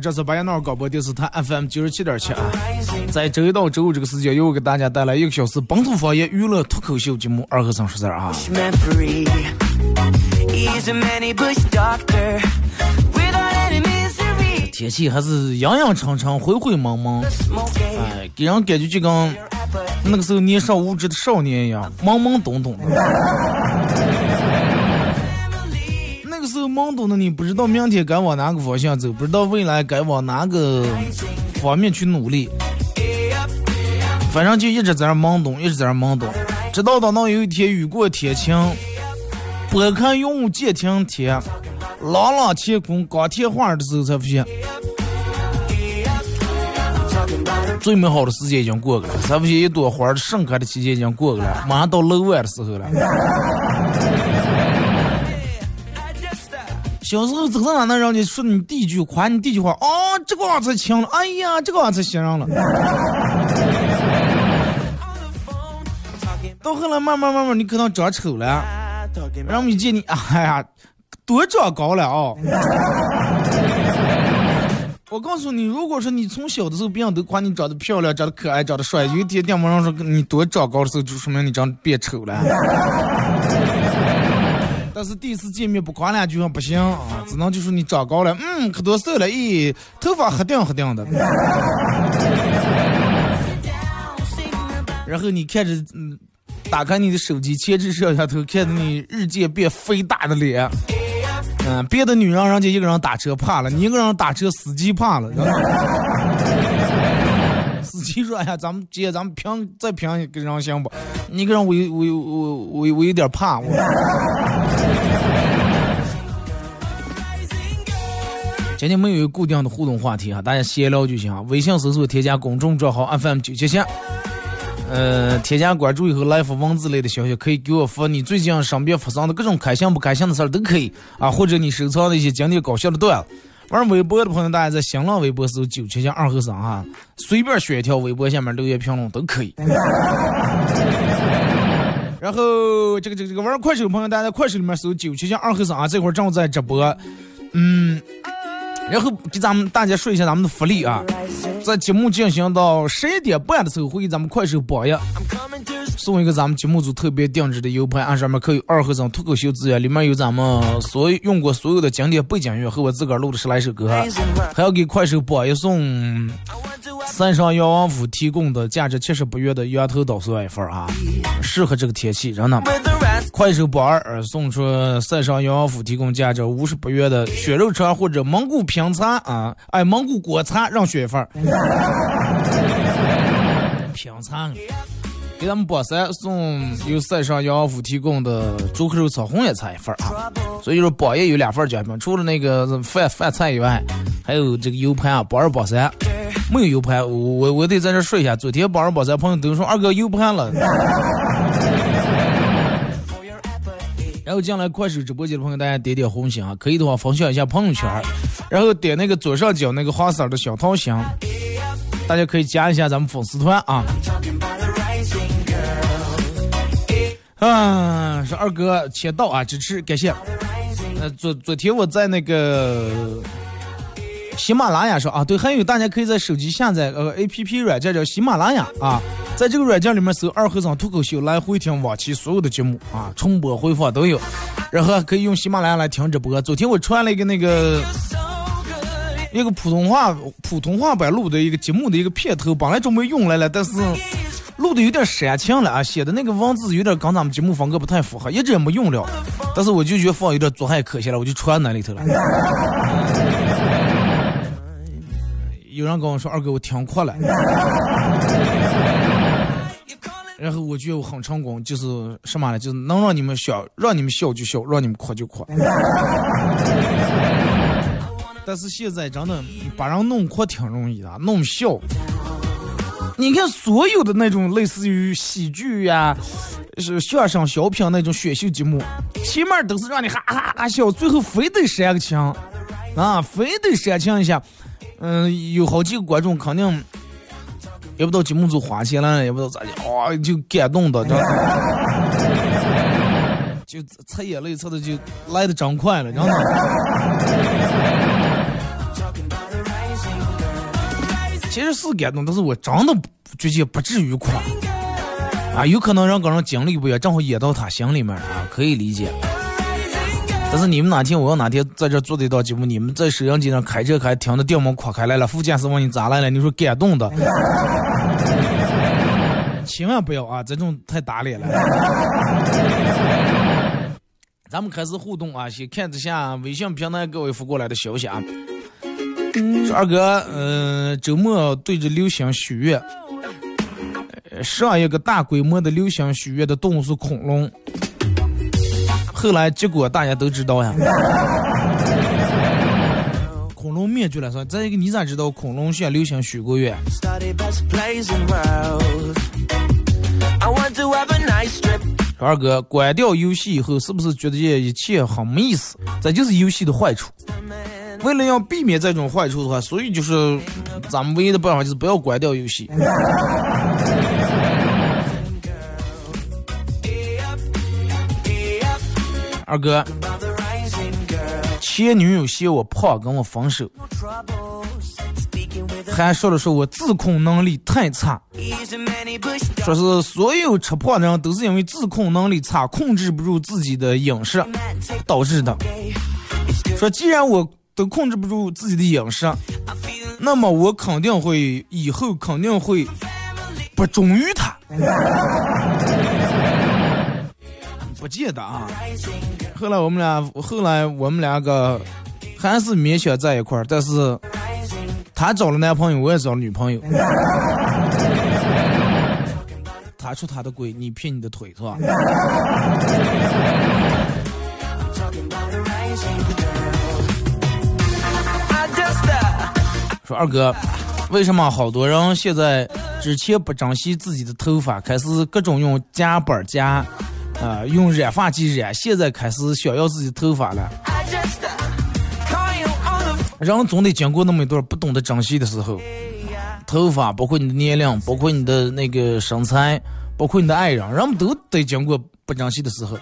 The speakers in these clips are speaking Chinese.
这是白彦淖尔广播电视台 FM 九十七点七啊，在周一到周五这个时间，又给大家带来一个小时本土方言娱乐脱口秀节目《二和尚说事儿》啊。天气还是阳阳沉沉、灰灰蒙蒙，哎，给人感觉就跟那个时候年少无知的少年一样，懵懵懂懂的。时候懵懂的你不知道明天该往哪个方向走，不知道未来该往哪个方面去努力，反正就一直在那懵懂，一直在那懵懂，直到等到有一天雨过天晴，拨开云雾见晴天，朗朗乾坤光天化日的时候，才发现最美好的时间已经过去了，才发现一朵花盛开的期间已经过去了，马上到漏晚的时候了。小时候走到哪那让你说你第一句夸你第一句话，哦，这个娃才强了，哎呀，这个娃才行上了。到后来慢慢慢慢，你可能长丑了，然后一见你，哎呀，多长高了啊、我告诉你，如果说你从小的时候别人都夸你长得漂亮、长得可爱、长得帅，有一天电门上说你多长高的时候，就说明你长得变丑了。但是第一次见面不夸两句话不行啊，只能就说你长高了，嗯，可多瘦了，咦，头发黑定黑定的。然后你看着，嗯，打开你的手机前置摄像头，看着你日渐变肥大的脸。嗯，别的女人人家一个人打车怕了，你一个人打车司机怕了。司机说：“哎呀，咱们姐，咱们平再平一个人行不？你一个人我有我有我我我有点怕我。”今天没有一个固定的互动话题哈，大家闲聊就行啊。微信搜索添加公众账号 FM 九七七，呃，添加关注以后来发文字类的消息，可以给我发你最近身边发生的各种开心不开心的事儿都可以啊，或者你收藏的一些经典搞笑的段子。玩微博的朋友，大家在新浪微博搜九七七二和尚哈，随便选一条微博下面留言评论都可以。然后这个这个这个玩快手的朋友，大家在快手里面搜九七七二和尚啊，这会儿正在直播，嗯，然后给咱们大家说一下咱们的福利啊，在节目进行到十一点半的时候，会给咱们快手榜一。送一个咱们节目组特别定制的 U 盘，按上面刻有二合成脱口秀资源，里面有咱们所有用过所有的经典背景音乐和我自个儿录的十来首歌，还要给快手榜一送三上药王府提供的价值七十八元的羊头捣蒜一份儿啊，适合这个天气，真的。快手榜二送出塞上羊王府提供价值五十八元的血肉肠或者蒙古平餐啊，哎，蒙古果餐让选一份儿。平餐，给咱们榜三送由塞上羊王府提供的猪口肉炒红叶菜一份儿啊。所以说榜一有两份奖品，除了那个饭饭菜以外，还有这个 U 盘啊，榜二榜三。没有 U 盘，我我我得在这说一下，昨天榜二榜三朋友都说二哥 U 盘了。然后进来快手直播间的朋友，大家点点红心啊，可以的话分享一下朋友圈，然后点那个左上角那个花色的小桃心，大家可以加一下咱们粉丝团啊。啊，是二哥签到啊，支持感谢。呃，昨昨天我在那个喜马拉雅上啊，对，还有大家可以在手机下载呃 A P P 软件叫喜马拉雅啊，在这个软件里面搜“二和尚脱口秀”来回听往期所有的节目啊，重播回放都有，然后可以用喜马拉雅来听直播。昨天我传了一个那个一个普通话普通话版录的一个节目的一个片头，本来准备用来了，但是。录的有点煽情了啊，写的那个文字有点跟咱们节目风格不太符合，一直也没用了。但是我就觉得放有点做还可惜了，我就传那里头了。有人跟我说二哥我听哭了，然后我觉得我很成功，就是什么呢？就是能让你们笑，让你们笑就笑，让你们哭就哭。但是现在真的把人弄哭挺容易的，弄笑。你看，所有的那种类似于喜剧呀、是相声、小品那种选秀节目，前面都是让你哈哈哈笑，最后非得煽个情，啊，非得煽情一下。嗯，有好几个观众肯定也不知道节目组花钱了，也不知道咋的，哇，就感动的，就擦眼泪擦的就来的真快了，知道吗？其实是感动，但是我真的觉得不至于哭啊，有可能人跟人经历不一样，正好演到他心里面啊，可以理解。但是你们哪天我要哪天在这做这档节目，你们在摄像机上开车开，听的电门垮开来了，副驾驶问你咋来了，你说感动的，千万不要啊，这种太打脸了。咱们开始互动啊，先看一下微信平台各位发过来的消息啊。说二哥，嗯，周末对着流星许愿，上一个大规模的流星许愿的动物是恐龙。后来结果大家都知道呀，恐龙灭绝了。说再一个，你咋知道恐龙向流行许过愿？说二哥，关掉游戏以后，是不是觉得这一切很没意思？这就是游戏的坏处。为了要避免这种坏处的话，所以就是咱们唯一的办法就是不要关掉游戏。二哥，前女友嫌我胖，跟我分手，还说了说我自控能力太差，说是所有吃胖的人都是因为自控能力差，控制不住自己的饮食导致的。说既然我。都控制不住自己的饮食，那么我肯定会以后肯定会不忠于他。不记得啊。后来我们俩，后来我们两个还是勉强在一块儿，但是他找了男朋友，我也找了女朋友。他出他的轨，你骗你的腿，是吧？说二哥，为什么好多人现在之前不珍惜自己的头发，开始各种用夹板夹，啊，用染发剂染，现在开始想要自己头发了？人总得经过那么一段不懂得珍惜的时候，头发包括你的年龄，包括你的那个身材，包括你的爱人，人们都得经过不珍惜的时候。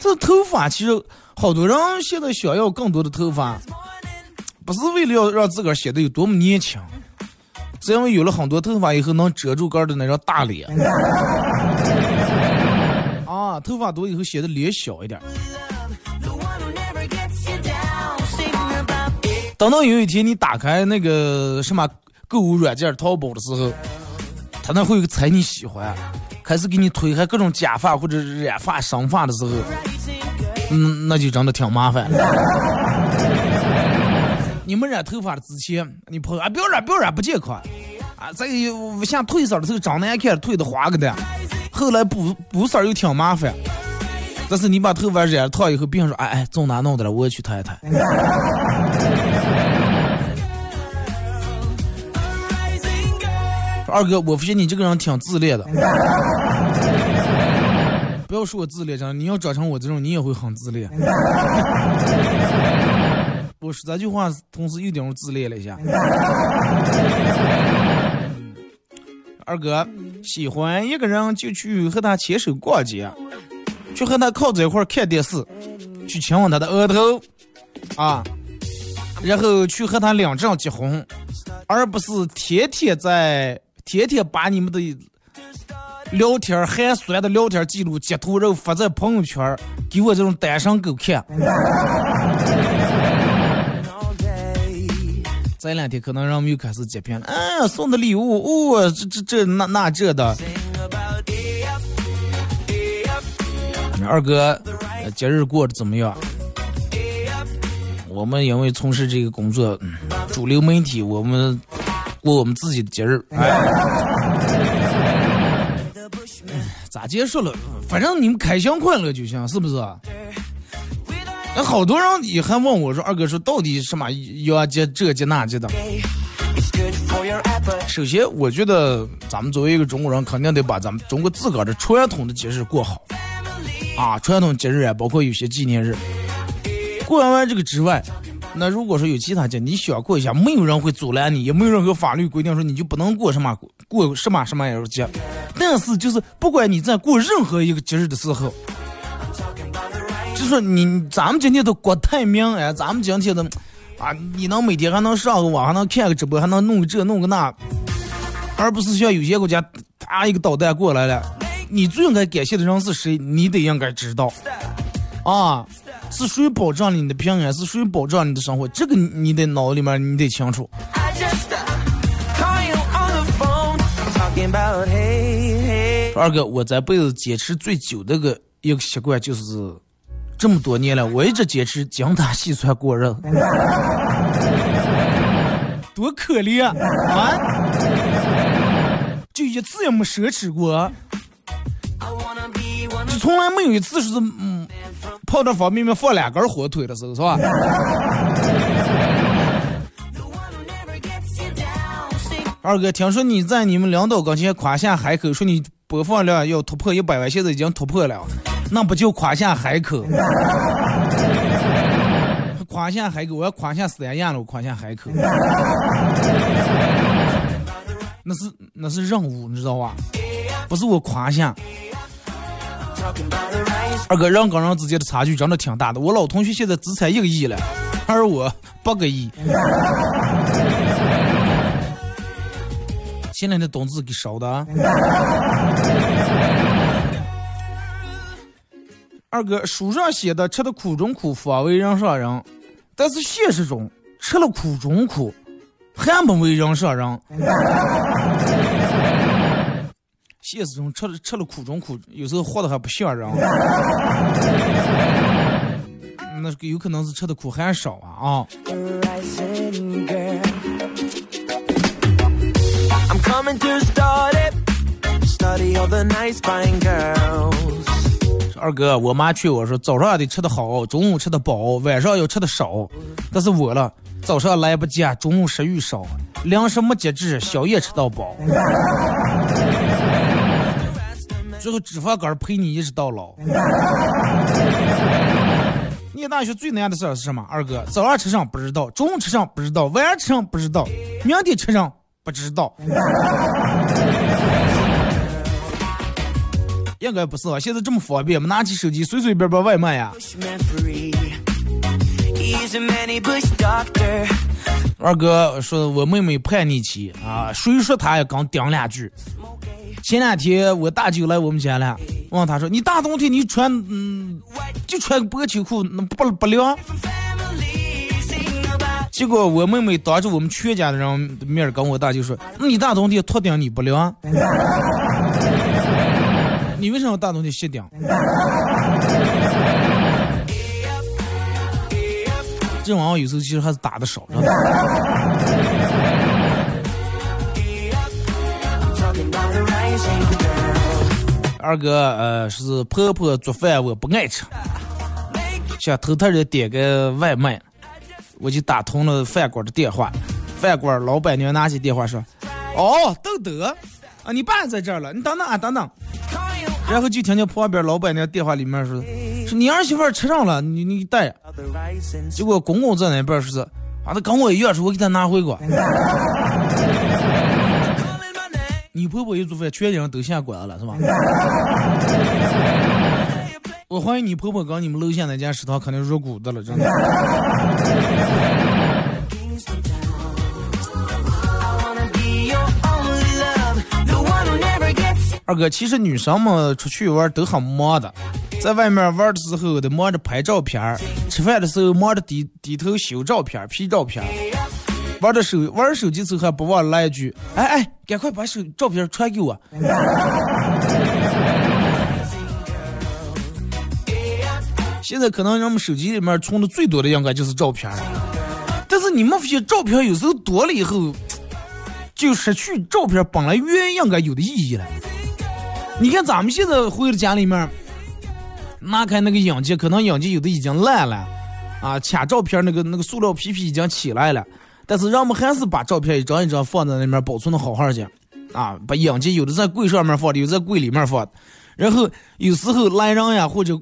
这头发其实好多人现在想要更多的头发。不是为了要让自个儿显得有多么年轻，是因为有了很多头发以后能遮住个的那张大脸。啊，头发多以后显得脸小一点。等到有一天你打开那个什么购物软件淘宝的时候，他那会有个猜你喜欢，开始给你推开各种假发或者染发、生发的时候，嗯，那就真的挺麻烦。你们染头发的之前，你朋友啊，不要染，不要染，不健康啊！再像褪色的时候长难看，褪的花个的，后来补补色又挺麻烦。但是你把头发染烫以后，别人说，哎哎，从哪弄的了？我也去烫一烫。二哥，我发现你这个人挺自恋的。不要说我自恋，真的，你要长成我这种，你也会很自恋。我说这句话，同时有点自恋了一下。二哥喜欢一个人就去和他牵手逛街，去和他靠在一块看电视，去亲吻他的额头，啊，然后去和他领证结婚，而不是天天在天天把你们的聊天寒酸的聊天记录截图，然后发在朋友圈，给我这种单身狗看。这两天可能人们又开始截屏了，嗯，送的礼物，哦，这这这那那这的。二哥，节日过得怎么样？我们因为从事这个工作，主流媒体，我们过我们自己的节日。哎咋结束了？反正你们开心快乐就行，是不是？那好多人也还问我说：“二哥说到底什么要节这节那节的？”首先，我觉得咱们作为一个中国人，肯定得把咱们中国自个儿的传统的节日过好啊！传统节日啊，包括有些纪念日。过完完这个之外，那如果说有其他节，你想过一下，没有人会阻拦你，也没有任何法律规定说你就不能过什么过什么什么节。但是，就是不管你在过任何一个节日的时候。就说你，咱们今天都国泰民安，咱们今天的啊，你能每天还能上个网，还能看个直播，还能弄个这弄个那，而不是像有些国家，啪一个导弹过来了，你最应该感谢的人是谁？你得应该知道，啊，是谁保障了你的平安？是谁保障你的生活？这个你得脑里面你得清楚。二哥，我这辈子坚持最久的个一个习惯就是。这么多年了，我一直坚持精打细算过日子，多可怜啊！就一次也没奢侈过，就从来没有一次说是嗯泡点方便面放两根火腿的时候，是吧？二哥，听说你在你们领导跟前夸下海口，说你播放量要突破一百万，现在已经突破了。那不就夸下海口？夸下海口，我要夸下三亚了，我夸下海口。那是那是任务，你知道吧？不是我夸下。二哥，人跟人之间的差距真的挺大的。我老同学现在资产一个亿了，而我八个亿。现在的冬子给烧的。二哥，书上写的吃的苦中苦，方为人上人，但是现实中吃了苦中苦，还不为人上人。现实中吃了吃了苦中苦，有时候活的还不像人。那有可能是吃的苦还少啊啊！二哥，我妈劝我说，早上得吃的好，中午吃的饱，晚上要吃的少。但是我了，早上来不及，中午食欲少，粮食没节制，宵夜吃到饱。最后脂肪肝陪你一直到老。念大学最难的事儿是什么？二哥，早上吃上不知道，中午吃上不知道，晚上吃上不知道，明天吃上不知道。应该不是啊，现在这么方便，我们拿起手机随随便便外卖呀。二哥说，我妹妹叛逆期啊，谁说她也刚顶两句。前两天我大舅来我们家了，问他说：“你大冬天你穿嗯，就穿个薄秋裤，那不不凉？”结果我妹妹当着我们全家的人面跟我大舅说：“那你大冬天脱顶你不凉？”你为什么大冬天卸顶？这玩意有时候其实还是打的少。二哥，呃，是婆婆做饭我不爱吃，想偷偷的点个外卖，我就打通了饭馆的电话。饭馆老板娘拿起电话说：“哦，豆豆，啊，你爸在这儿了，你等等啊，等等。”然后就听见旁边老板娘电话里面说：“说你儿媳妇吃上了，你你带。”结果公公在那边说是：“啊，他跟我一样，说我给他拿回过。”你婆婆一做饭，全家人都下馆了，是吧？我怀疑你婆婆跟你们楼下那家食堂肯定入股的了，真的。二哥，其实女生们出去玩都很忙的，在外面玩的时候得忙着拍照片，吃饭的时候忙着低低头修照片、P 照片。玩的手玩手机时候还不忘来一句：“哎哎，赶快把手照片传给我。”现在可能人们手机里面存的最多的应该就是照片但是你们发现照片有时候多了以后，就失去照片本来原应该有的意义了。你看咱们现在回到家里面，拿开那个影机，可能影机有的已经烂了，啊，卡照片那个那个塑料皮皮已经起来了，但是人们还是把照片一张一张放在那边保存的好好的，啊，把影机有的在柜上面放的，有的在柜里面放，然后有时候来人呀，或者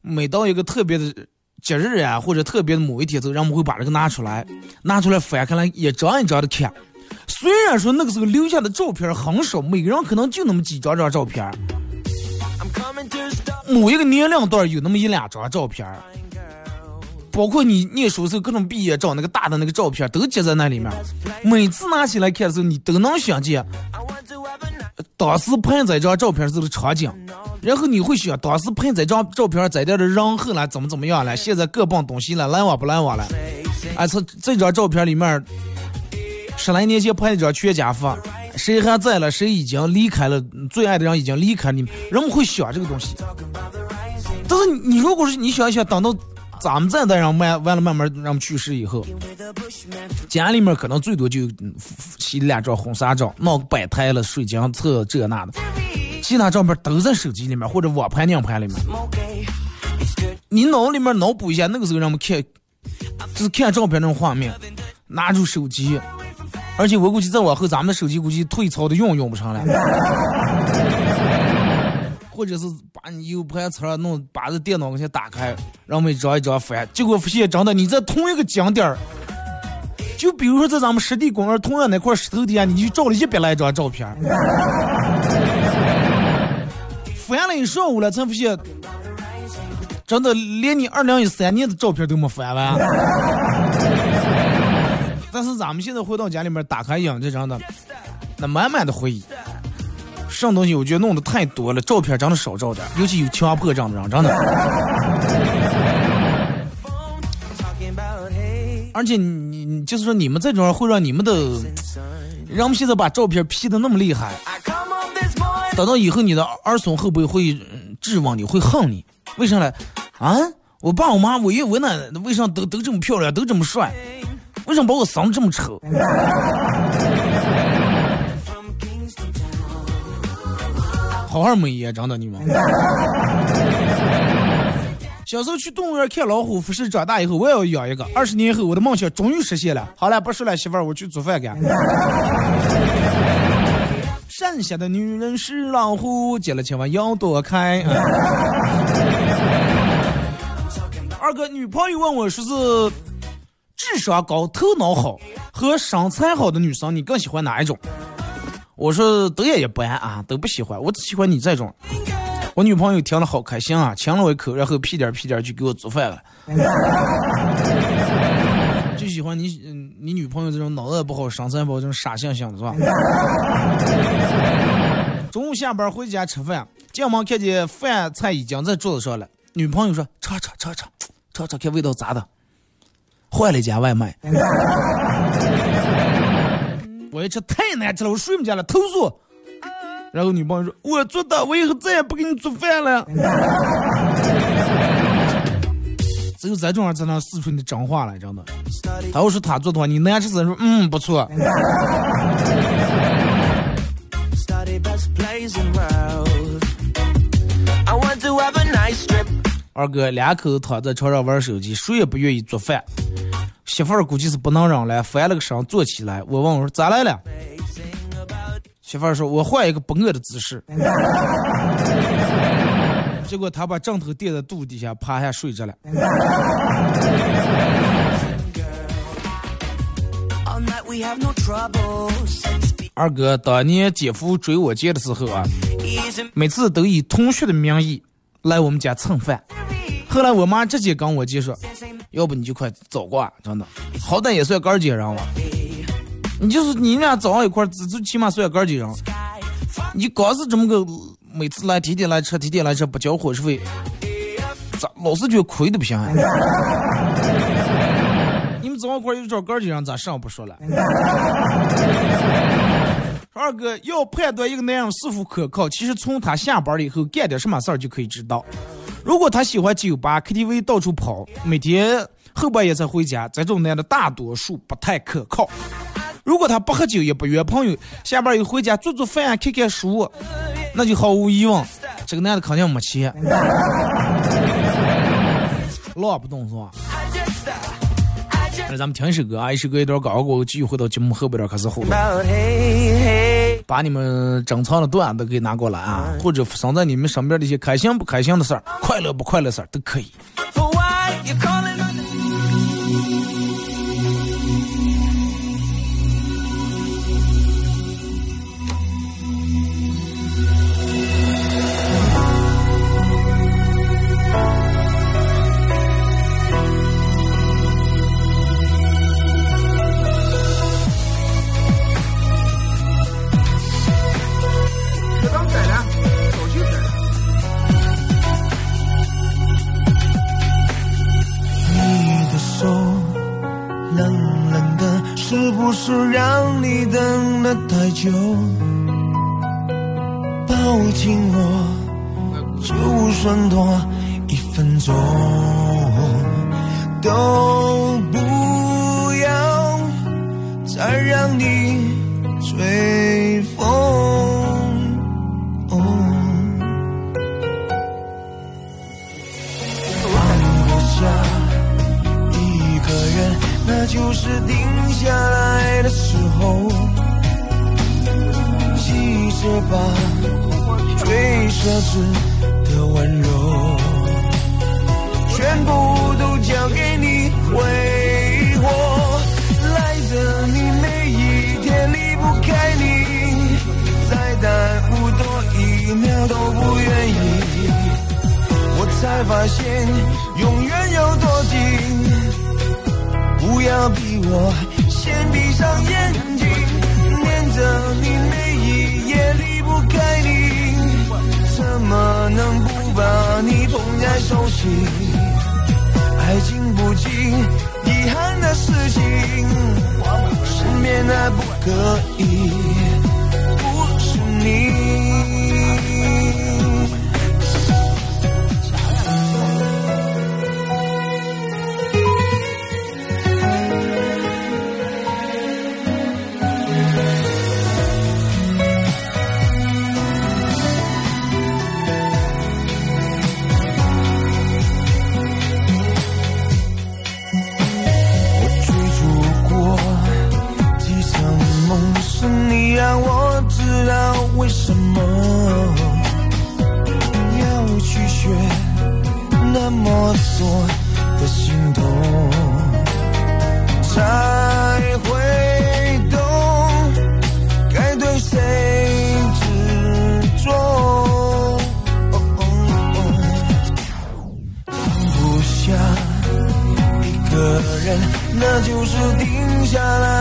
每到一个特别的节日呀，或者特别的某一天，后，人们会把这个拿出来，拿出来翻开来一张一张的看。虽然说那个时候留下的照片很少，每个人可能就那么几张张照片，某一个年龄段有那么一两张照片，包括你念书时候各种毕业照那个大的那个照片都接在那里面。每次拿起来看的时候，你都能想见当时拍这张照片时候的场景，然后你会想当时拍这张照片在这的人后来怎么怎么样了，现在各奔东西了，来往不来往了。哎，这这张照片里面。十来年前拍的张全家福，谁还在了？谁已经离开了？最爱的人已经离开你们，人们会想这个东西。但是你如果是你想一想，等到咱们再再让慢完了慢慢让去世以后，家里面可能最多就洗两张婚纱照，弄个摆台了，水晶册这那的，其他照片都在手机里面或者网盘、硬盘里面。你脑里面脑补一下那个时候让我们看，就是看照片那种画面，拿出手机。而且我估计再往后，咱们的手机估计退潮的用用不上了，或者是把你 U 盘儿弄，把这电脑给先打开，让我们一张一张翻，结果发现真的你在同一个景点儿，就比如说在咱们湿地公园同样那块石头底下，你就照了一百来张照片，翻了一上午了，才发现，真的连你二零一三年的照片都没翻完。但是咱们现在回到家里面，打开影这张的，那满满的回忆。上东西我觉得弄的太多了，照片真的少照点，尤其有强迫症的人，真的。而且你你就是说你们这种人会让你们的，人们现在把照片 P 的那么厉害，等到以后你的儿孙会不会会质问你，会恨你？为啥呢？啊，我爸我妈我爷我奶奶为啥都都这么漂亮，都这么帅？为什么把我生这么丑？好好美颜，真的你们。小时候去动物园看老虎，不是长大以后我也要养一个。二十年后，我的梦想终于实现了。好了，不说了，媳妇儿，我去做饭去。剩下的女人是老虎，见了千万要躲开。二哥，女朋友问我说是。智商高、头脑好和身材好的女生，你更喜欢哪一种？我说都也一般啊，都不喜欢，我只喜欢你这种。我女朋友听了好开心啊，亲了我一口，然后屁颠屁颠就给我做饭了。就喜欢你，你女朋友这种脑子不好、身材不好、这种傻性性的是吧？中午下班回家吃饭，进门看见饭菜已经在桌子上了，女朋友说：“尝尝尝尝，尝尝看味道咋的？”换了一家外卖，我一吃太难吃了，我睡不着了，投诉。然后女朋友说：“我做的，我以后再也不给你做饭了。”只有这种人才能使出你的真话来，真的。他要是他做的话，你难吃死说：“嗯，不错。”二哥两口子躺在床上玩手机，谁也不愿意做饭。媳妇儿估计是不能忍了，翻了个身坐起来。我问我说咋来了？媳妇儿说：“我换一个不饿的姿势。” 结果他把枕头垫在肚底下，趴下睡着了。二哥，当年姐夫追我姐的时候啊，每次都以同学的名义来我们家蹭饭。后来我妈直接跟我姐说：“要不你就快走过，真的，好歹也算哥儿姐人了。你就是你俩早上一块儿，最起码算哥儿姐人。你光是这么个每次来，天天来吃，天天来吃，不交伙食费，咋老是觉得亏的不行啊？你们早上一块又找哥儿姐人，咋上不说了？二哥要判断一个男人是否可靠，其实从他下班了以后干点什么事儿就可以知道。如果他喜欢酒吧、KTV 到处跑，每天后半夜才回家，这种男的大多数不太可靠。如果他不喝酒也不约朋友，下班以后回家做做饭、看看书，那就毫无疑问，这个男的肯定没钱。老不动是吧？那咱们听一首歌啊，一首歌一段广告过后，继续回到节目后边儿开始互动。把你们珍藏的段子给拿过来啊，或者发生在你们身边的一些开心不开心的事儿、快乐不快乐事儿都可以。不是让你等了太久？抱紧我，就算多一分钟，都不要再让你吹风。那就是定下来的时候。记着吧，最奢侈的温柔，全部都交给你挥霍。赖着你每一天离不开你，再耽误多一秒都不愿意。我才发现永远有多近，不要逼我先闭上眼睛，念着你每一夜离不开你，怎么能不把你捧在手心？爱经不起遗憾的事情，身边的不可以，不是你。为什么要去学那么多的心痛，才会懂该对谁执着。哦哦哦放不下。一个人，那就是定下来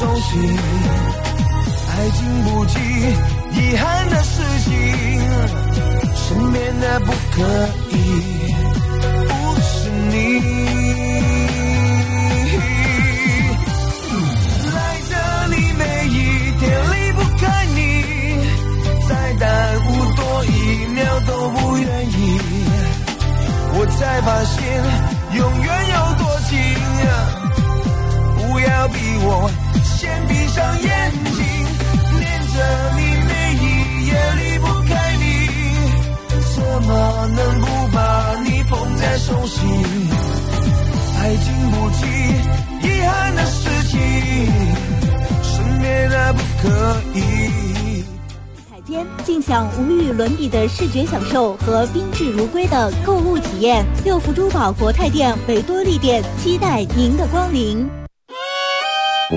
捧在手心？爱经不起遗憾的事情，身边的不可以，不是你。赖着你每一天离不开你，再耽误多一秒都不愿意。我才发现上眼睛，念着你每一夜离不开你，怎么能不把你捧在手心？爱经不起遗憾的事情，身边的不可以。间尽享无与伦比的视觉享受和宾至如归的购物体验。六福珠宝国泰店、维多利店期待您的光临。我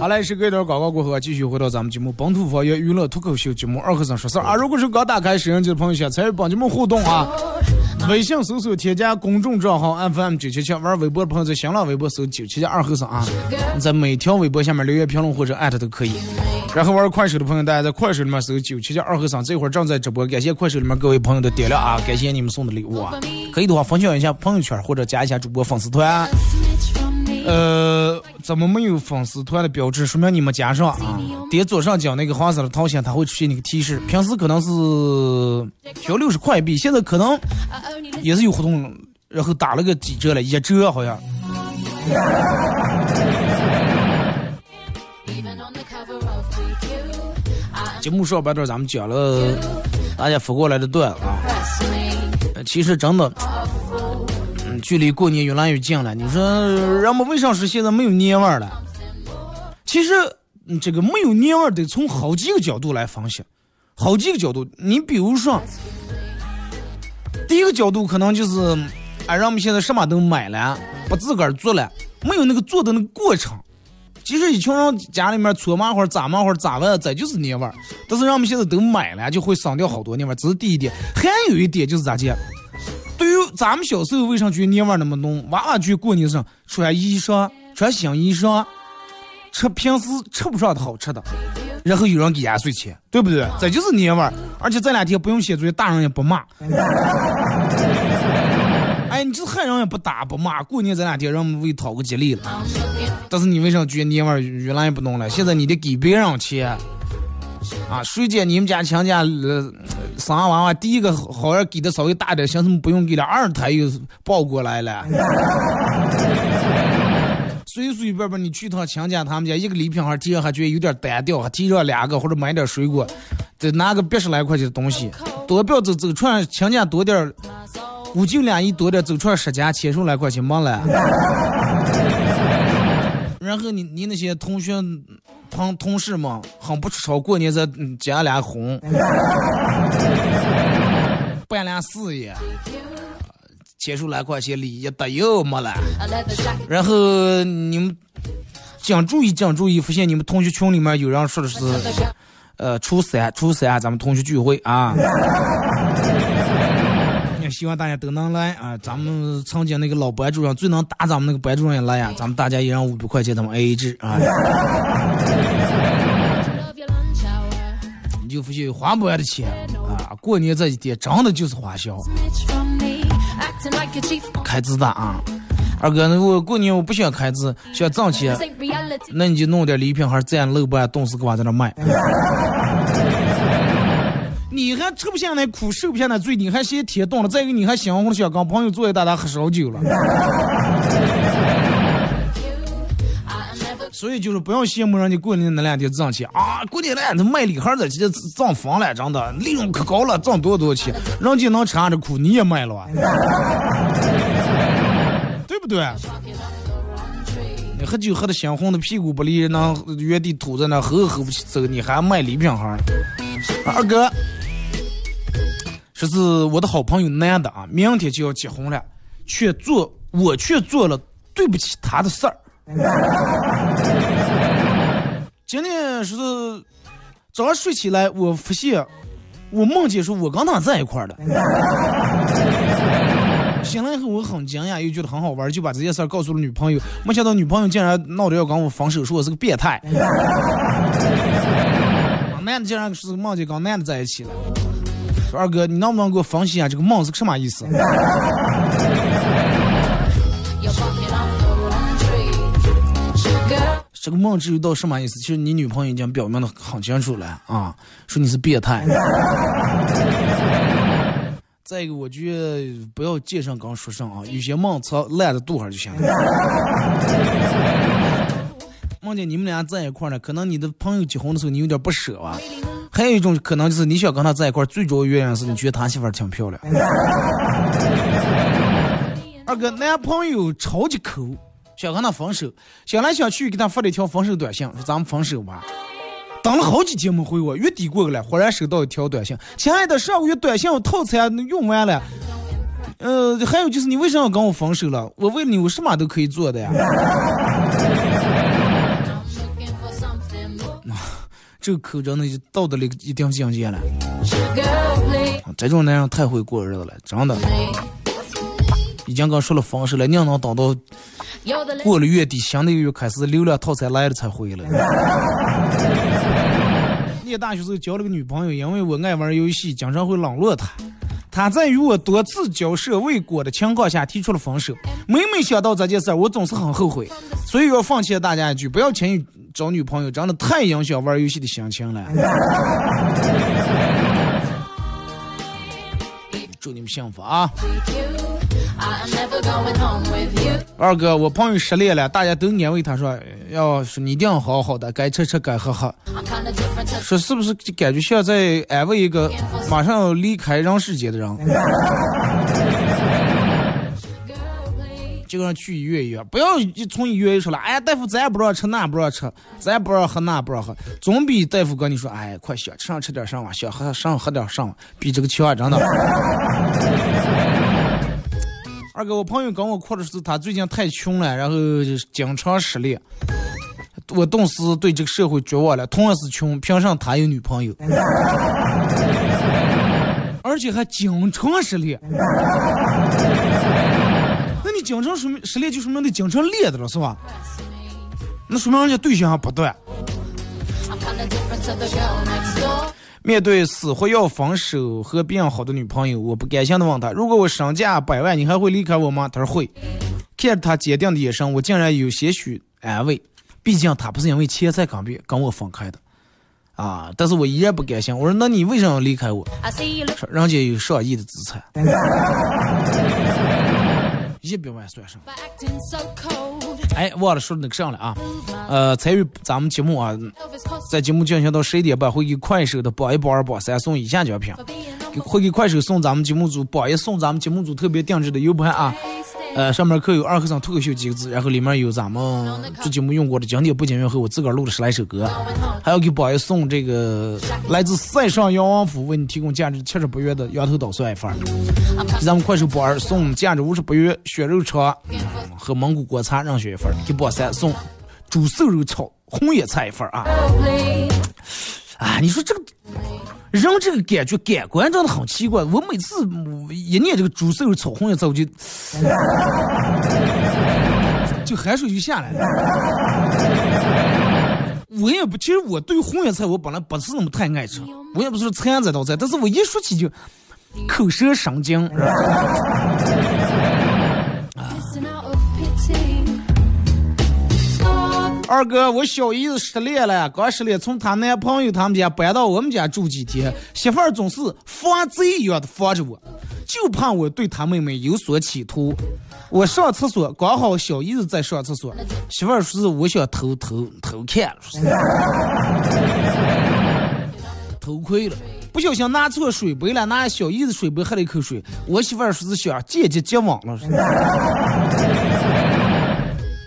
好嘞，是隔一段广告过后，继续回到咱们节目《本土方言娱乐脱口秀》节目二和尚说事儿啊！如果是刚打开摄像机的朋友，想参与帮节目互动啊！微信搜索添加公众账号 FM 九七七，玩微博的朋友在新浪微博搜九七七二和尚啊！在每条微博下面留言评论或者艾特都可以。然后玩快手的朋友，大家在快手里面搜九七七二和尚，这会儿正在直播，感谢快手里面各位朋友的点亮啊！感谢你们送的礼物啊！可以的话分享一下朋友圈或者加一下主播粉丝团。呃，怎么没有粉丝团的标志？说明你们加上啊！点左上角那个黄色的头像，它会出现那个提示。平时可能是调六十块币，现在可能也是有活动，然后打了个几折了，一折好像。节目上半段咱们讲了大家发过来的段啊，其实真的，距离过年越来越近了。你说人们为啥是现在没有年味儿了？其实这个没有年味儿得从好几个角度来分析，好几个角度。你比如说，第一个角度可能就是，哎，人们现在什么都买了，不自个儿做了，没有那个做的那个过程。其实一群人家里面搓麻花、炸麻花、炸完这就是年味儿。但是人们现在都买了，就会省掉好多年味儿。这是第一点。还有一点就是咋讲？对于咱们小时候为啥觉得年味那么浓？娃娃去过年上穿衣裳、穿新衣裳，吃平时吃不上的好吃的，然后有人给压岁钱，对不对？这就是年味儿。而且这两天不用写作业，大人也不骂。哎，你这害人也不打不骂，过年这两天让我们为讨个吉利了。但是你为啥觉得年味儿越来越不浓了？现在你得给别人钱啊！谁见你们家亲家呃生娃娃，第一个好像给的稍微大点，像什么不用给了，二胎又抱过来了。随随便便你去趟亲家他们家，一个礼品还提上还觉得有点单调，还提上两个或者买点水果，再拿个八十来块钱的东西，多不要走走串亲家多点儿。五斤两一多点，走出来十家，千十来块钱没了。然后你你那些同学同同事们，很不出超，过年再结俩婚，办俩事业，结束来块钱礼一得又没了。然后你们讲注意讲注意，发现你们同学群里面有人说的是，呃，初三初三咱们同学聚会啊。也希望大家都能来啊！咱们曾经那个老班主任最能打咱们那个班主任也来呀！咱们大家一人五百块钱，咱们 A A 制啊！你就发现花不完的钱啊！过年这几天真的就是花销，开支大啊！二哥，那我过年我不想开支，想挣钱，那你就弄点礼品，还是这样楼板，东西给我在那卖。你还吃不下那苦，受不下那罪，你还嫌天冻了，再一个你还想红想跟朋友坐一大大喝烧酒了。所以就是不要羡慕人家过年那两天挣钱啊！过年那他卖礼盒的直接涨疯了，真的利润可高了，挣多少多少钱，人家能吃上这苦，你也卖了啊？对不对？你喝酒喝的鲜红的，屁股不离，能原地吐在那，喝喝不起走，你还卖礼品盒？二哥，说是我的好朋友男的啊，明天就要结婚了，却做我却做了对不起他的事儿。今天是早上睡起来，我发现我梦见说我跟他在一块儿了。醒了以后我很惊讶，又觉得很好玩，就把这件事儿告诉了女朋友。没想到女朋友竟然闹着要跟我分手，说我是个变态。男的竟然是梦见跟男的在一起了。说二哥，你能不能给我分析一下这个梦是个什么意思？这个梦至于到什么意思？其实你女朋友已经表明的很清楚了啊，说你是变态。再一个，我觉得不要见上刚说上啊，有些梦藏烂在肚上就行了。梦见你们俩在一块儿呢，可能你的朋友结婚的时候你有点不舍吧。还有一种可能就是你想跟他在一块儿，最主要原因是你觉得他媳妇儿挺漂亮。二哥，男朋友超级抠。想跟他分手，想来想去给他发了一条分手短信，说咱们分手吧。等了好几天没回我，月底过去了，忽然收到一条短信：亲爱的，上个月短信套餐用完了。呃，还有就是你为什么要跟我分手了？我为你，我什么都可以做的呀。这个口真的就到了一定境界了。这种男人太会过日子了，真的。已经跟说了分手了，你要能等到过了月底，新的月开始流量套餐来了才回来。念大学时候交了个女朋友，因为我爱玩游戏，经常会冷落她。她在与我多次交涉未果的情况下提出了分手。每每想到这件事，我总是很后悔。所以要放弃大家一句：不要轻易找女朋友，真的太影响玩游戏的心情了。祝你们幸福啊！二哥，我朋友失恋了，大家都安慰他说：“要是你一定要好好的，该吃吃，该喝喝。”说是不是感觉像在安慰一个马上要离开人世间的人？就跟去医院一样，不要一从医院一出来，哎呀，大夫咱也不让吃，那不让吃，咱也不让喝，那不让喝，总比大夫跟你说，哎，快想吃上吃点上吧，想喝上喝点上，比这个强，真的。二哥，我朋友跟我哭的是他最近太穷了，然后经常失恋。我顿时对这个社会绝望了。同样是穷，凭什么他有女朋友？而且还经常失恋。那你经常失失恋就说明你经常恋的了，是吧？那说明人家对象还不断。面对死活要分手和别人好的女朋友，我不甘心的问他：“如果我身价百万，你还会离开我吗？”他说会。看着他坚定的眼神，我竟然有些许安慰。毕竟他不是因为钱才跟别跟我分开的，啊！但是我依然不甘心。我说：“那你为什么要离开我？”说：“人家有上亿的资产。”一百万算什么？哎，忘了说那个上了啊！呃，参与咱们节目啊，在节目进行到十一点半，会给快手的榜一、榜二、榜三送以下奖品，会给快手送咱们节目组榜一送咱们节目组特别定制的 U 盘啊。呃，上面刻有“二和尚脱口秀”几个字，然后里面有咱们做节目用过的经典背景乐和我自个儿录的十来首歌，还要给宝爷送这个来自塞上杨王府为你提供价值七十八元的羊头捣蒜一份儿，给咱们快手宝儿送价值五十八元血肉肠和蒙古国餐任选一份儿，给宝三送猪瘦肉炒红叶菜一份儿啊！啊，你说这个。人这个感觉感官真的很奇怪，我每次一念这个猪瘦肉炒红叶菜，我就 就汗水就下来了。我也不，其实我对红叶菜我本来不是那么太爱吃，我也不是馋这道菜，但是我一说起就口舌生津。二哥，我小姨子失恋了，刚失恋，从她男朋友他们家搬到我们家住几天，媳妇儿总是防贼一样的防着我，就怕我对她妹妹有所企图。我上厕所，刚好小姨子在上厕所，媳妇儿说是我想偷偷偷看了，说是。偷窥了，不小心拿错水杯了，拿小姨子水杯喝了一口水，我媳妇儿说是想间接接网了，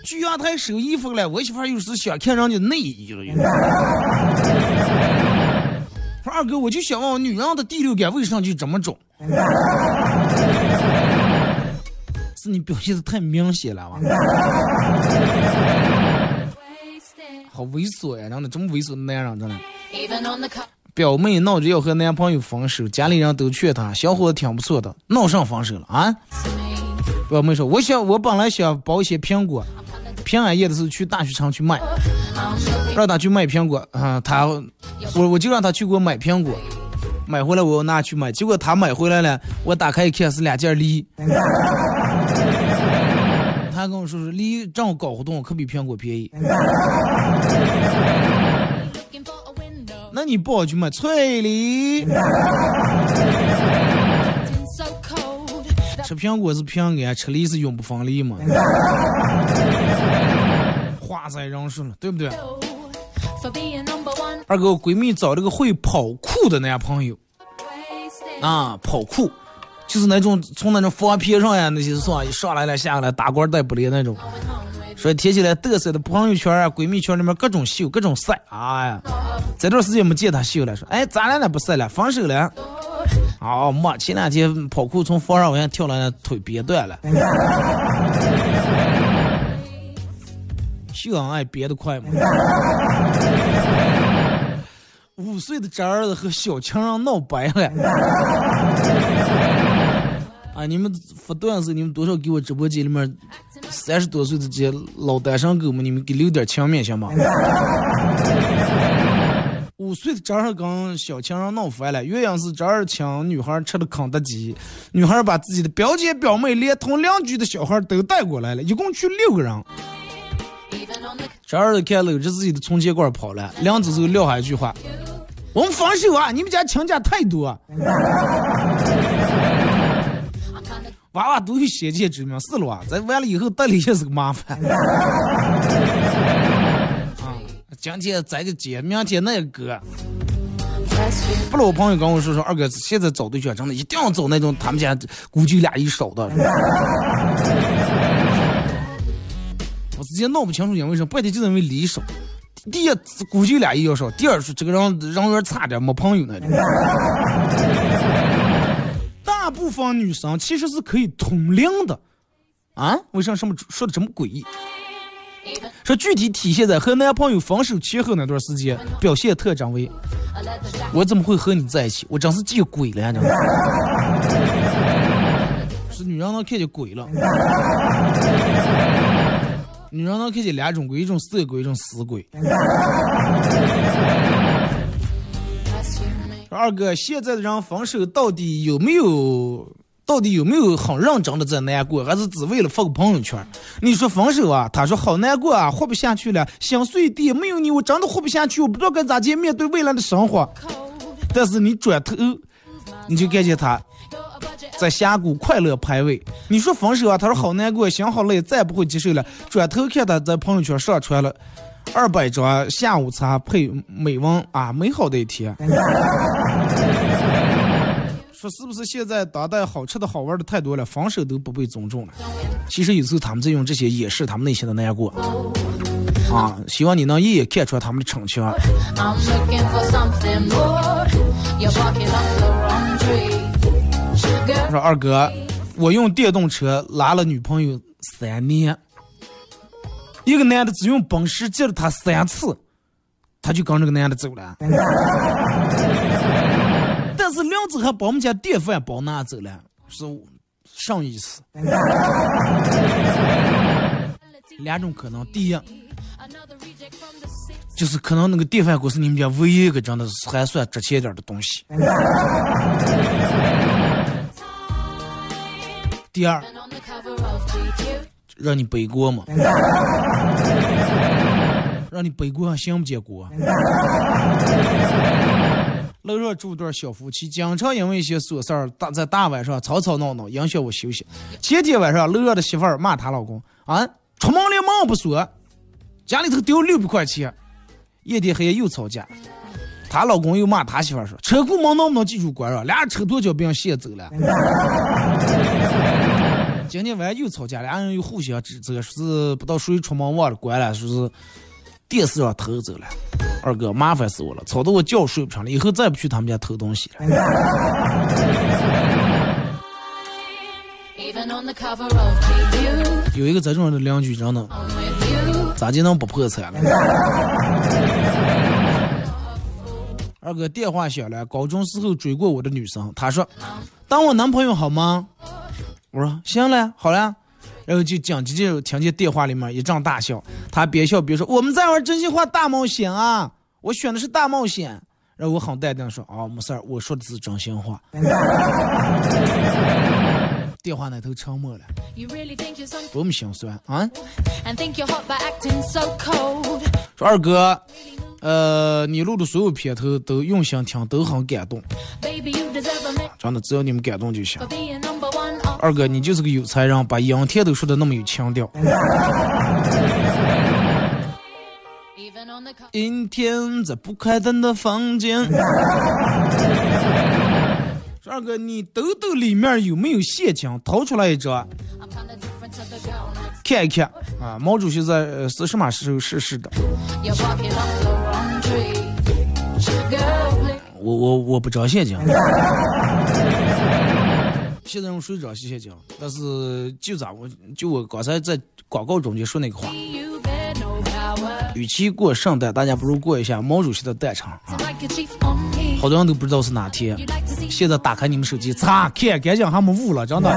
去阳台收衣服了，我媳妇儿又是想看人家内衣了。说二哥，我就想问，女人的第六感为啥就这么准？是你表现的太明显了吧？好猥琐呀！真的，这么猥琐的男人，真的。表妹闹着要和男朋友分手，家里人都劝她，小伙子挺不错的，闹上分手了啊？表妹说，我想我本来想包一些苹果，平安夜的时候去大学城去卖，让他去卖苹果啊，他我我就让他去给我买苹果，买回来我要拿去卖，结果他买回来了，我打开一看是两件梨，他跟我说是梨正好搞活动，可比苹果便宜。那你不好去买脆梨，吃苹果是平安，吃梨是永不分离嘛。话在人说了，对不对.二哥，我闺蜜找了个会跑酷的男朋友.啊，跑酷，就是那种从那种房片上呀那些是吧，一上来了下来打官带不离那种。With 说贴起来嘚瑟的朋友圈啊、闺蜜圈里面各种秀、各种晒，哎呀，这段时间没见她秀了，说哎，咱俩咋不晒了，分手了。哦，妈，前两天跑酷从房上往下跳了，腿别断了。秀恩爱憋得快吗。五岁的侄儿子和小情人闹掰了。啊！你们发段子，你们多少给我直播间里面三十多岁的这些老单身狗们，你们给留点情面行吗？五岁的侄儿跟小情人闹翻了，原因是侄儿请女孩吃的肯德基，女孩把自己的表姐表妹连同邻居的小孩都带过来了，一共去六个人。这儿子看搂着自己的存钱罐跑了，两只手撂下一句话：“我们分手啊！你们家亲家太多。”娃娃都有先见之明，是了啊，咱完了以后带里也是个麻烦。啊，今天这个姐，明天那个哥。不老，朋友跟我说说，二哥现在找对象真的一定要找那种他们家估计俩一少的。直接闹不清楚因为什么，半天就因为离少。第一，估计俩一要少；第二是这个人人缘差点，没朋友那种。大部分女生其实是可以通灵的，啊？为啥什么说的这么诡异？说具体体现在和男朋友分手前后那段时间，表现特征为：我怎么会和你在一起？我真是见鬼了呀！真的，是女人能看见鬼了。女人能看见两种鬼，一种色鬼，一种死鬼。二哥，现在的人分手到底有没有？到底有没有很认真的在难过，还是只为了发个朋友圈？你说分手啊，他说好难过啊，活不下去了，心碎地，没有你我真的活不下去，我不知道该咋接面对未来的生活。但是你转头，你就看见他在峡谷快乐排位。你说分手啊，他说好难过，心好累，再也不会接受了。转头看他在朋友圈上传了二百张下午茶配美文啊，美好的一天。说是不是现在当代好吃的好玩的太多了，分手都不被尊重了？其实有时候他们在用这些掩饰他们内心的难过啊。希望你能一眼看出来他们的逞强。他说：“二哥，我用电动车拉了女朋友三年，一个男的只用奔驰借了她三次，他就跟这个男的走了。但是两子还把我们家电饭煲拿走了，是上意思。两种可能，第一。”就是可能那个电饭锅是你们家唯一一个真的还算值钱点的东西。第二.让你背锅嘛。让你背锅还行不结果。楼上住对小夫妻，经常因为一些琐事儿，大在大晚上吵吵闹闹，影响我休息。前天晚上，楼上的媳妇儿骂她老公啊，出门连门不锁，家里头丢六百块钱，夜店黑夜又吵架。她老公又骂她媳妇儿说，车库门能不能继续关上？俩人车多久被人卸走了？今天晚上又吵架，俩人又互相指责，说是不知道谁出门忘了关了，说是电视上偷走了。二哥，麻烦死我了，吵得我觉睡不成了，以后再不去他们家偷东西了。有一个这种的邻居，真的.咋就能不破产了？二哥电话响了，高中时候追过我的女生，她说当我男朋友好吗？我说行了，好了。然后就紧接着听见电话里面一阵大笑，他边笑边说：“我们在玩真心话大冒险啊！我选的是大冒险。”然后我很淡定地说：“啊，没事儿，我说的是真心话。”电话那头沉默了多么心酸啊.说二哥，呃，你录的所有片头都用心听，都很感动真的，只要你们感动就行二哥，你就是个有才人，把阴天都说的那么有腔调。阴天在不开灯的房间。二哥，你兜兜里面有没有现金？掏出来一张，看一看啊！毛主席在、呃、是什么时候逝世的？我我我不找现金。现在用谁找现金？但是就咱我就我刚才在广告中间说那个话，与其过圣诞，大家不如过一下毛主席的诞辰啊！好多人都不知道是哪天。现在打开你们手机，擦，看赶紧还没雾了，真的。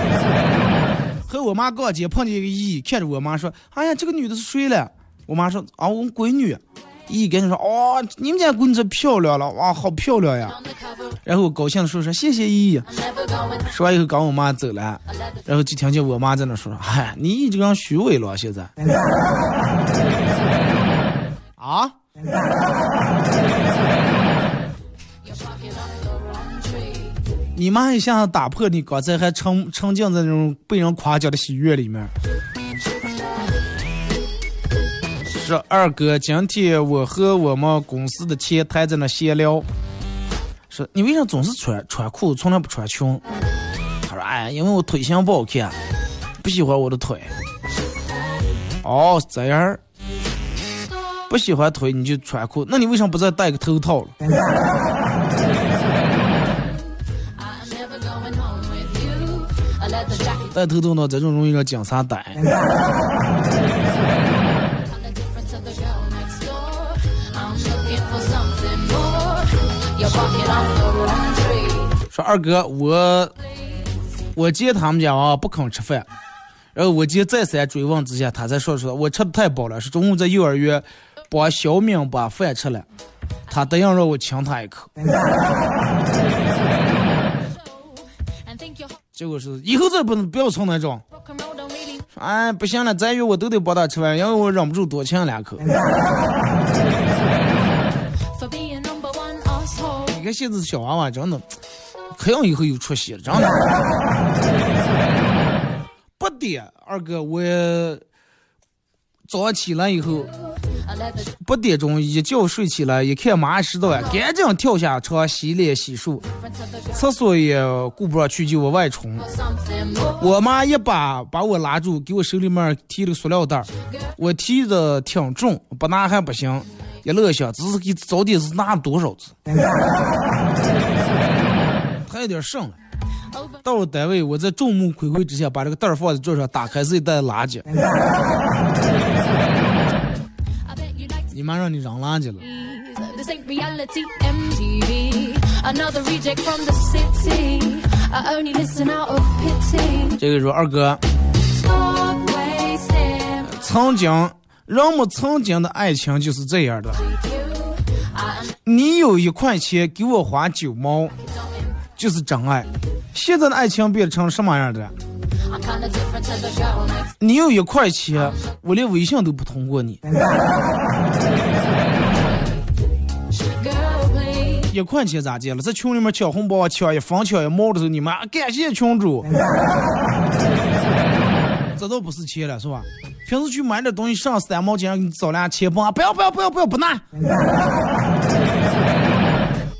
和我妈逛街碰见一个姨，看着我妈说：“哎呀，这个女的是谁了？”我妈说：“啊，我闺女。”姨赶紧说：“哦，你们家闺女漂亮了，哇，好漂亮呀然后我高兴的说说谢谢姨。说完以后，赶我妈走了，然后就听见我妈在那说：“嗨，你姨这个人虚伪了，现在。”啊？你妈一下打破你刚才还沉沉浸在那种被人夸奖的喜悦里面。说二哥，今天我和我们公司的前台在那闲聊，说你为啥总是穿穿裤，从来不穿裙？他说哎，因为我腿型不好看，不喜欢我的腿。哦，这样，不喜欢腿你就穿裤，那你为什么不再戴个头套了？戴头套呢，这种容易让警察逮。说二哥，我我见他们家啊不肯吃饭，然后我今再三追问之下，他才说出来，我吃的太饱了，是中午在幼儿园帮小敏把饭吃了，他答应让我亲他一口。结果是以后再不能不要从那种。哎不行了，再约我都得帮他吃饭，因为我忍不住多亲两口。看现在小娃娃真的，可让以后有出息了，真的。不点，二哥，我早上起来以后。八点钟一觉睡起来，一看马上十到了，赶紧跳下床洗脸洗漱，厕所也顾不上去就往外冲。我妈一把把我拉住，给我手里面提了个塑料袋，我提的挺重，不拿还不行。一乐下，只是给早点是拿了多少次，还有点剩了。到了单位，我在众目睽睽之下把这个袋儿放在桌上，打开自己袋垃圾。你妈让你扔垃圾了。这个时候，二哥，曾经。人们曾经的爱情就是这样的。你有一块钱给我花九毛，就是真爱。现在的爱情变成什么样的？你有一块钱，我连微信都不通过你。一块钱咋见了？在群里面抢红包，抢一分抢一毛的时候，你们感谢群主，这倒不是钱了，是吧？平时去买点东西上三毛钱，给你找俩钱包，不要不要不要不要不拿。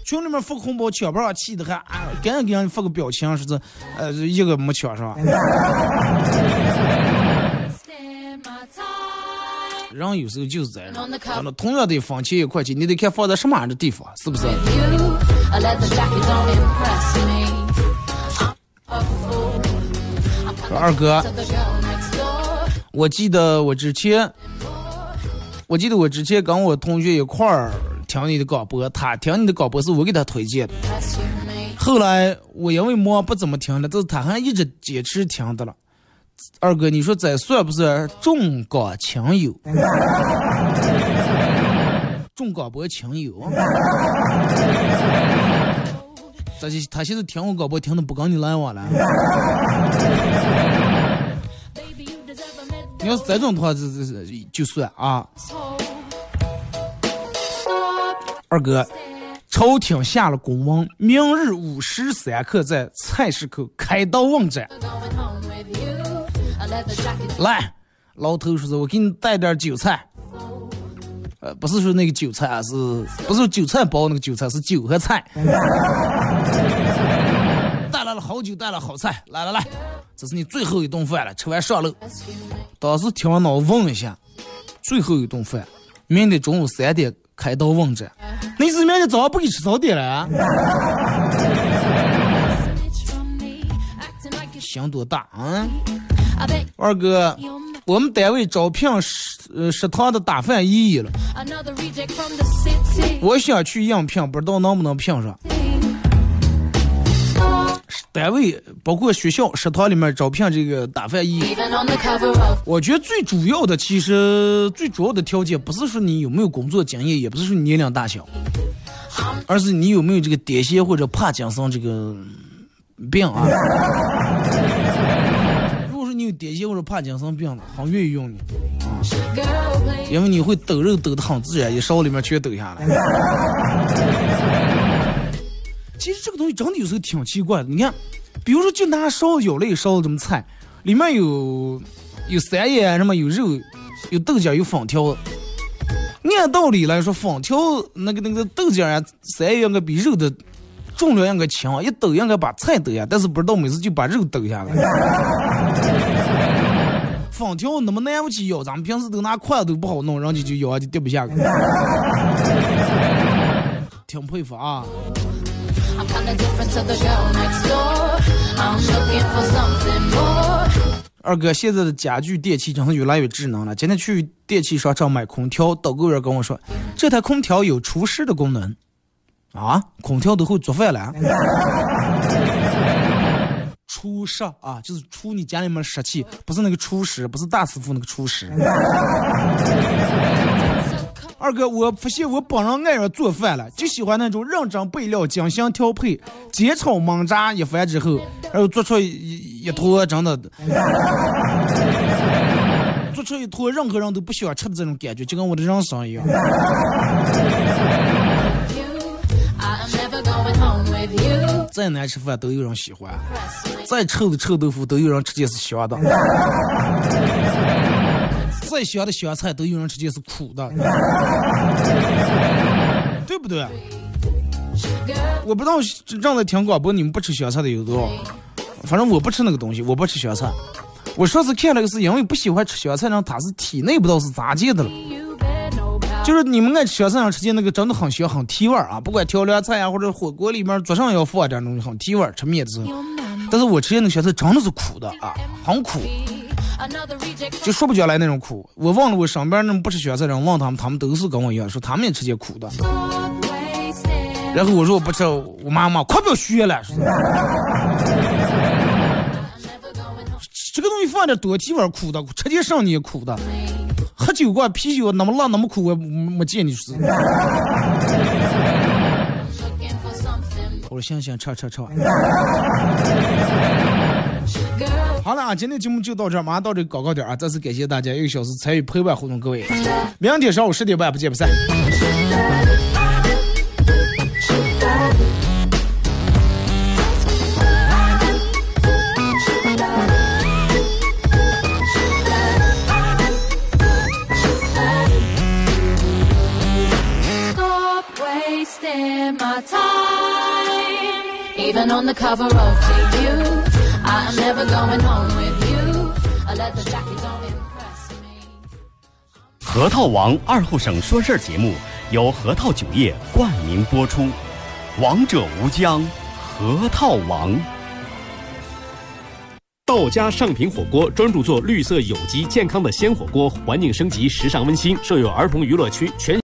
群里面发个红包抢不上，气的还啊，赶紧给人发个表情，说是呃一个没抢上。人有时候就是这样，真的，同样得放钱一块钱，你得看放在什么样的地方，是不是二哥我记得我之前，我记得我之前跟我同学一块儿听你的广播，他听你的广播是我给他推荐的。后来我因为忙不怎么听了，但是他还一直坚持听的了。二哥，你说这算不算中港亲友？重广播情友？这就他现在听我广播听的不跟你来往了。你要是这种的话，这这这就算啊。二哥，朝廷下了公文，明日午时三刻在菜市口开刀问斩。来，老头说是我给你带点韭菜。呃，不是说那个韭菜啊，是不是韭菜包那个韭菜？是韭和菜。带来了好酒，带了好菜，来来来，这是你最后一顿饭了，吃完上楼。当时听完脑问一下，最后一顿饭，明天中午三点开刀问诊。那是明天早上不给吃早点了啊？Snitch from me. Acting like you 想多大啊？I bet 二哥，我们单位招聘食呃食堂的打饭意义了.我想去应聘，不知道能不能聘上。单位包括学校食堂里面招聘这个打饭意义，Even on the cover of 我觉得最主要的，其实最主要的条件不是说你有没有工作经验，也不是说你年龄大小，而是你有没有这个癫痫或者帕金森这个病啊。如果说你有癫痫或者帕金森病的，很愿意用你.因为你会抖肉抖得很自然，一勺里面全抖下来。其实这个东西真的有时候挺奇怪的，你看，比如说就拿烧舀了一勺这么菜，里面有有三叶，什么有肉，有豆角，有粉条。按道理来说，粉条那个那个豆角啊，三叶应该比肉的重量应该轻，一抖应该把菜抖下，但是不知道每次就把肉抖下来。粉条那么难不起舀，咱们平时都拿筷子都不好弄，人家就舀就掉不下来。挺佩服啊！二哥，现在的家具电器真是越来越智能了。今天去电器商场买空调，导购员跟我说，这台空调有除湿的功能。啊，空调都会做饭了？除湿啊，就是除你家里面的湿气，不是那个厨师，不是大师傅那个厨师。二哥，我发现我本人爱上做饭了，就喜欢那种认真备料、精心调配、煎炒焖炸一番之后，然后做出一一坨真的，做出一坨任何人都不想吃的这种感觉，就跟我的人生一样。再难吃饭都有人喜欢，再臭的臭豆腐都有人吃见是香的，再香的香菜都有人吃见是苦的，对不对？我不知道正在听广播，你们不吃香菜的有多少？反正我不吃那个东西，我不吃香菜。我上次看了个是因为不喜欢吃香菜，让他是体内不知道是咋进的了。就是你们爱吃香菜上吃见那个真的很香很提味儿啊，不管调凉菜啊或者火锅里面桌上要放点东西很提味儿，吃面的时候。但是我吃见那个香菜真的是苦的啊，很苦就说不出来那种苦。我忘了我身边那种不吃雪菜的人问他们，他们都是跟我一样说他们也吃些苦的。然后我说我不吃，我妈妈快不要学了，这个东西放点多提碗苦的，吃点上你也苦的。喝酒灌啤酒那么辣那么苦，我没见你说。Looking for something 我说行行，吃吃吃。好了啊，今天节目就到这儿，马上到这个广告点儿啊！再次感谢大家一个小时参与陪伴互动，各位，明天上午十点半不见不散。stop wasting my time. Even on the cover of GQ, 核桃王二后省说事儿节目由核桃酒业冠名播出，王者无疆，核桃王。道家上品火锅专注做绿色有机健康的鲜火锅，环境升级，时尚温馨，设有儿童娱乐区，全。